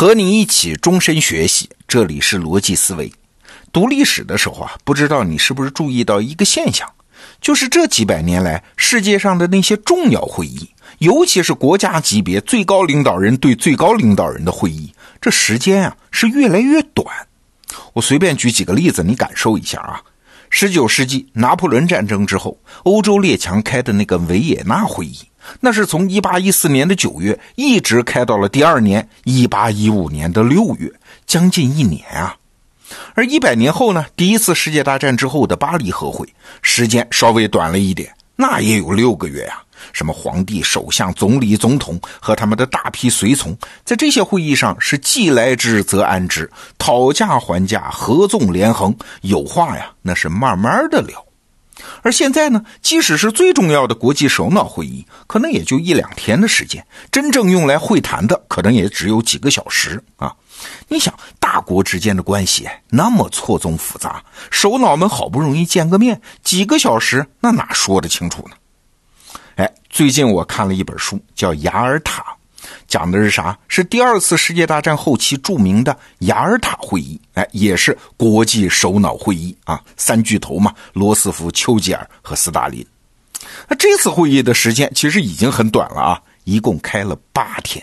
和你一起终身学习，这里是逻辑思维。读历史的时候啊，不知道你是不是注意到一个现象，就是这几百年来，世界上的那些重要会议，尤其是国家级别最高领导人对最高领导人的会议，这时间啊是越来越短。我随便举几个例子，你感受一下啊。十九世纪拿破仑战争之后，欧洲列强开的那个维也纳会议。那是从一八一四年的九月一直开到了第二年一八一五年的六月，将近一年啊。而一百年后呢，第一次世界大战之后的巴黎和会，时间稍微短了一点，那也有六个月呀。什么皇帝、首相、总理、总统和他们的大批随从，在这些会议上是既来之则安之，讨价还价，合纵连横，有话呀，那是慢慢的聊。而现在呢，即使是最重要的国际首脑会议，可能也就一两天的时间，真正用来会谈的，可能也只有几个小时啊！你想，大国之间的关系那么错综复杂，首脑们好不容易见个面，几个小时，那哪说得清楚呢？哎，最近我看了一本书，叫《雅尔塔》。讲的是啥？是第二次世界大战后期著名的雅尔塔会议，哎，也是国际首脑会议啊，三巨头嘛，罗斯福、丘吉尔和斯大林。那这次会议的时间其实已经很短了啊，一共开了八天。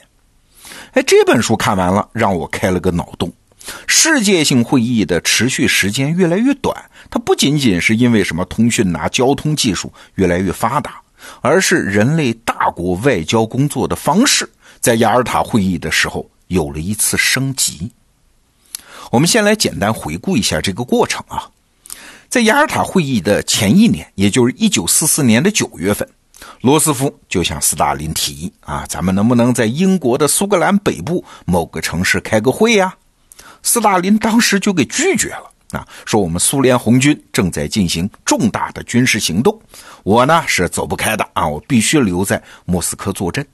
哎，这本书看完了，让我开了个脑洞：世界性会议的持续时间越来越短，它不仅仅是因为什么通讯啊、交通技术越来越发达，而是人类大国外交工作的方式。在雅尔塔会议的时候，有了一次升级。我们先来简单回顾一下这个过程啊。在雅尔塔会议的前一年，也就是一九四四年的九月份，罗斯福就向斯大林提议啊，咱们能不能在英国的苏格兰北部某个城市开个会呀？斯大林当时就给拒绝了啊，说我们苏联红军正在进行重大的军事行动，我呢是走不开的啊，我必须留在莫斯科坐镇。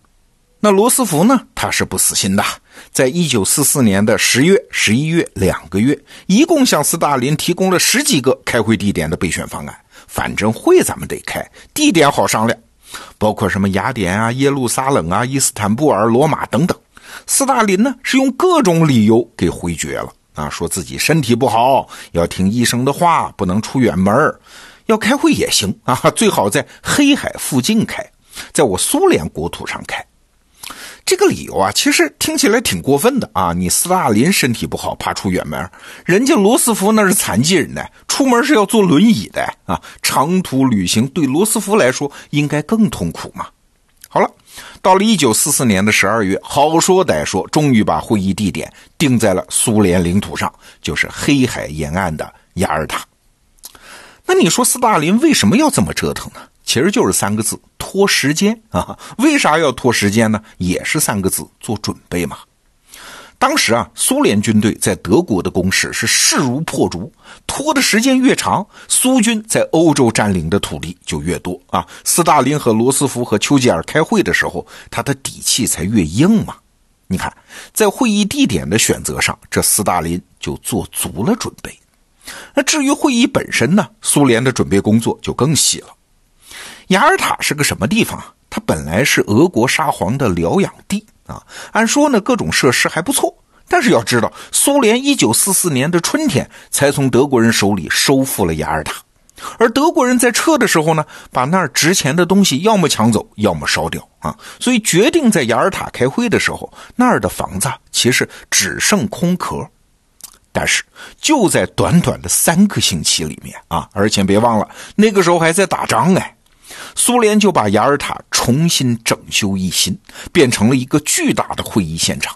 那罗斯福呢？他是不死心的，在一九四四年的十月、十一月两个月，一共向斯大林提供了十几个开会地点的备选方案。反正会咱们得开，地点好商量，包括什么雅典啊、耶路撒冷啊、伊斯坦布尔、罗马等等。斯大林呢是用各种理由给回绝了啊，说自己身体不好，要听医生的话，不能出远门要开会也行啊，最好在黑海附近开，在我苏联国土上开。这个理由啊，其实听起来挺过分的啊！你斯大林身体不好，怕出远门，人家罗斯福那是残疾人呢，出门是要坐轮椅的啊！长途旅行对罗斯福来说应该更痛苦嘛。到了一九四四年的十二月，好说歹说，终于把会议地点定在了苏联领土上，就是黑海沿岸的雅尔塔。那你说斯大林为什么要这么折腾呢？其实就是三个字：拖时间啊！为啥要拖时间呢？也是三个字：做准备嘛。当时啊，苏联军队在德国的攻势是势如破竹，拖的时间越长，苏军在欧洲占领的土地就越多啊。斯大林和罗斯福和丘吉尔开会的时候，他的底气才越硬嘛。你看，在会议地点的选择上，这斯大林就做足了准备。那至于会议本身呢？苏联的准备工作就更细了。雅尔塔是个什么地方啊？它本来是俄国沙皇的疗养地啊。按说呢，各种设施还不错。但是要知道，苏联一九四四年的春天才从德国人手里收复了雅尔塔，而德国人在撤的时候呢，把那儿值钱的东西要么抢走，要么烧掉啊。所以决定在雅尔塔开会的时候，那儿的房子其实只剩空壳。但是就在短短的三个星期里面啊，而且别忘了，那个时候还在打仗哎。苏联就把雅尔塔重新整修一新，变成了一个巨大的会议现场。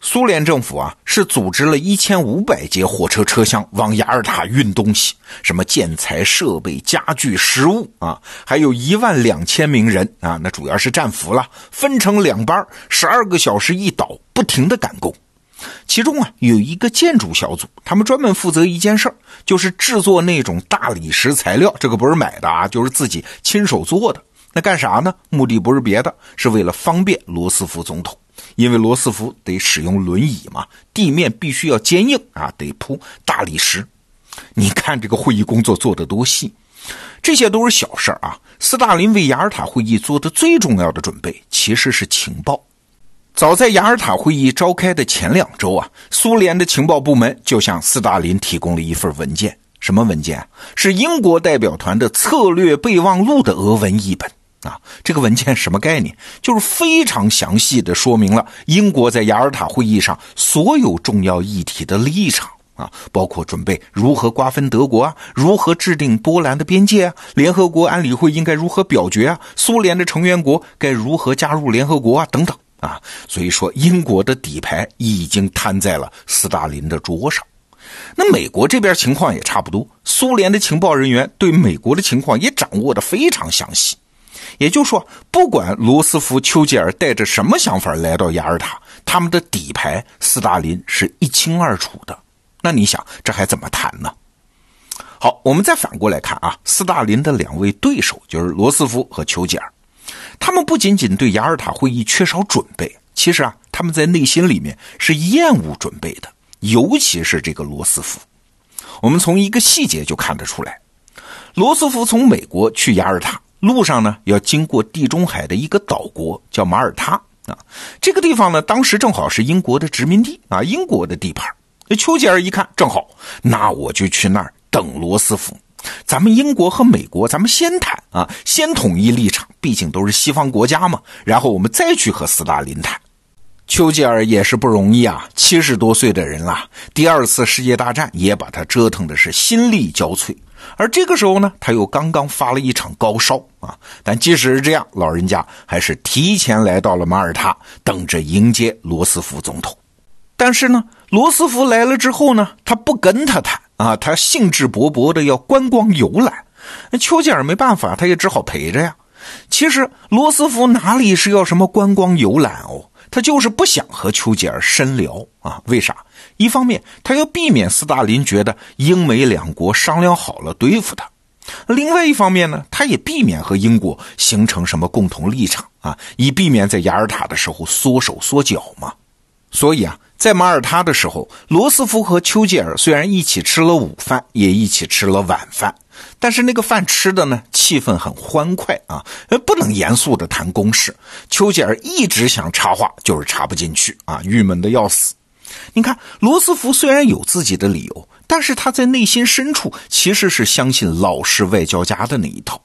苏联政府啊，是组织了一千五百节火车车厢往雅尔塔运东西，什么建材、设备、家具、食物啊，还有一万两千名人啊，那主要是战俘了，分成两班，十二个小时一倒，不停的赶工。其中啊，有一个建筑小组，他们专门负责一件事儿，就是制作那种大理石材料。这个不是买的啊，就是自己亲手做的。那干啥呢？目的不是别的，是为了方便罗斯福总统，因为罗斯福得使用轮椅嘛，地面必须要坚硬啊，得铺大理石。你看这个会议工作做得多细，这些都是小事儿啊。斯大林为雅尔塔会议做的最重要的准备，其实是情报。早在雅尔塔会议召开的前两周啊，苏联的情报部门就向斯大林提供了一份文件。什么文件？是英国代表团的策略备忘录的俄文译本啊！这个文件什么概念？就是非常详细的说明了英国在雅尔塔会议上所有重要议题的立场啊，包括准备如何瓜分德国啊，如何制定波兰的边界啊，联合国安理会应该如何表决啊，苏联的成员国该如何加入联合国啊，等等。啊，所以说英国的底牌已经摊在了斯大林的桌上。那美国这边情况也差不多，苏联的情报人员对美国的情况也掌握的非常详细。也就是说，不管罗斯福、丘吉尔带着什么想法来到雅尔塔，他们的底牌斯大林是一清二楚的。那你想，这还怎么谈呢？好，我们再反过来看啊，斯大林的两位对手就是罗斯福和丘吉尔。他们不仅仅对雅尔塔会议缺少准备，其实啊，他们在内心里面是厌恶准备的，尤其是这个罗斯福。我们从一个细节就看得出来，罗斯福从美国去雅尔塔路上呢，要经过地中海的一个岛国叫马耳他啊，这个地方呢，当时正好是英国的殖民地啊，英国的地盘。那丘吉尔一看，正好，那我就去那儿等罗斯福。咱们英国和美国，咱们先谈啊，先统一立场，毕竟都是西方国家嘛。然后我们再去和斯大林谈。丘吉尔也是不容易啊，七十多岁的人了，第二次世界大战也把他折腾的是心力交瘁。而这个时候呢，他又刚刚发了一场高烧啊。但即使是这样，老人家还是提前来到了马耳他，等着迎接罗斯福总统。但是呢，罗斯福来了之后呢，他不跟他谈。啊，他兴致勃勃的要观光游览，那丘吉尔没办法，他也只好陪着呀。其实罗斯福哪里是要什么观光游览哦，他就是不想和丘吉尔深聊啊。为啥？一方面他要避免斯大林觉得英美两国商量好了对付他；另外一方面呢，他也避免和英国形成什么共同立场啊，以避免在雅尔塔的时候缩手缩脚嘛。所以啊。在马耳他的时候，罗斯福和丘吉尔虽然一起吃了午饭，也一起吃了晚饭，但是那个饭吃的呢，气氛很欢快啊，不能严肃的谈公事。丘吉尔一直想插话，就是插不进去啊，郁闷的要死。你看，罗斯福虽然有自己的理由，但是他在内心深处其实是相信老式外交家的那一套，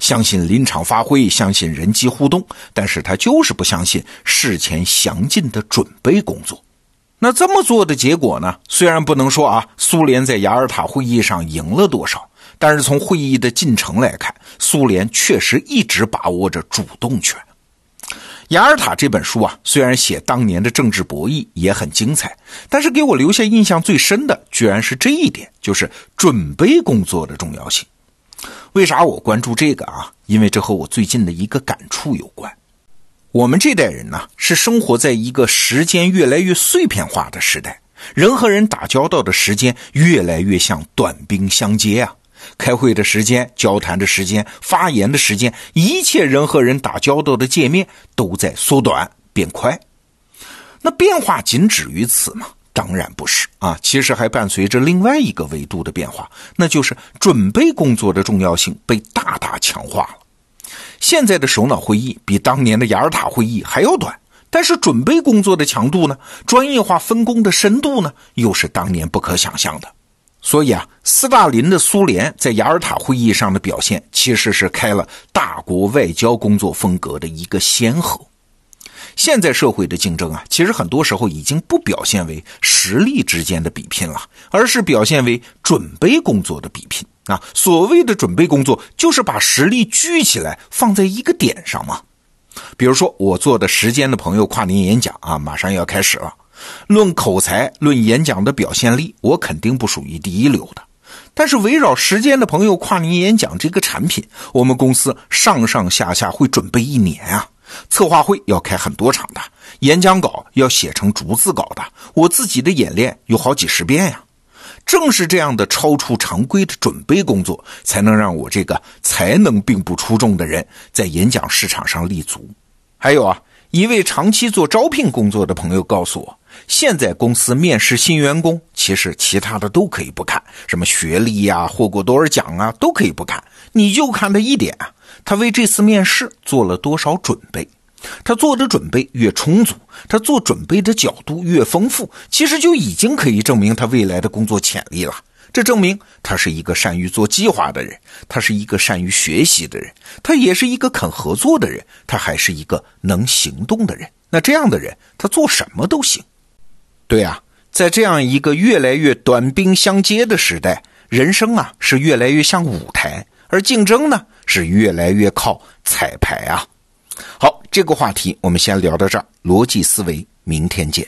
相信临场发挥，相信人机互动，但是他就是不相信事前详尽的准备工作。那这么做的结果呢？虽然不能说啊，苏联在雅尔塔会议上赢了多少，但是从会议的进程来看，苏联确实一直把握着主动权。雅尔塔这本书啊，虽然写当年的政治博弈也很精彩，但是给我留下印象最深的，居然是这一点，就是准备工作的重要性。为啥我关注这个啊？因为这和我最近的一个感触有关。我们这代人呢，是生活在一个时间越来越碎片化的时代，人和人打交道的时间越来越像短兵相接啊！开会的时间、交谈的时间、发言的时间，一切人和人打交道的界面都在缩短变快。那变化仅止于此吗？当然不是啊！其实还伴随着另外一个维度的变化，那就是准备工作的重要性被大大强化了。现在的首脑会议比当年的雅尔塔会议还要短，但是准备工作的强度呢，专业化分工的深度呢，又是当年不可想象的。所以啊，斯大林的苏联在雅尔塔会议上的表现，其实是开了大国外交工作风格的一个先河。现在社会的竞争啊，其实很多时候已经不表现为实力之间的比拼了，而是表现为准备工作的比拼。啊，所谓的准备工作，就是把实力聚起来放在一个点上嘛。比如说，我做的时间的朋友跨年演讲啊，马上要开始了。论口才，论演讲的表现力，我肯定不属于第一流的。但是，围绕时间的朋友跨年演讲这个产品，我们公司上上下下会准备一年啊。策划会要开很多场的，演讲稿要写成逐字稿的，我自己的演练有好几十遍呀。正是这样的超出常规的准备工作，才能让我这个才能并不出众的人在演讲市场上立足。还有啊，一位长期做招聘工作的朋友告诉我，现在公司面试新员工，其实其他的都可以不看，什么学历呀、获过多少奖啊，都可以不看，你就看他一点啊，他为这次面试做了多少准备。他做的准备越充足，他做准备的角度越丰富，其实就已经可以证明他未来的工作潜力了。这证明他是一个善于做计划的人，他是一个善于学习的人，他也是一个肯合作的人，他还是一个能行动的人。那这样的人，他做什么都行。对啊，在这样一个越来越短兵相接的时代，人生啊是越来越像舞台，而竞争呢是越来越靠彩排啊。好，这个话题我们先聊到这儿。逻辑思维，明天见。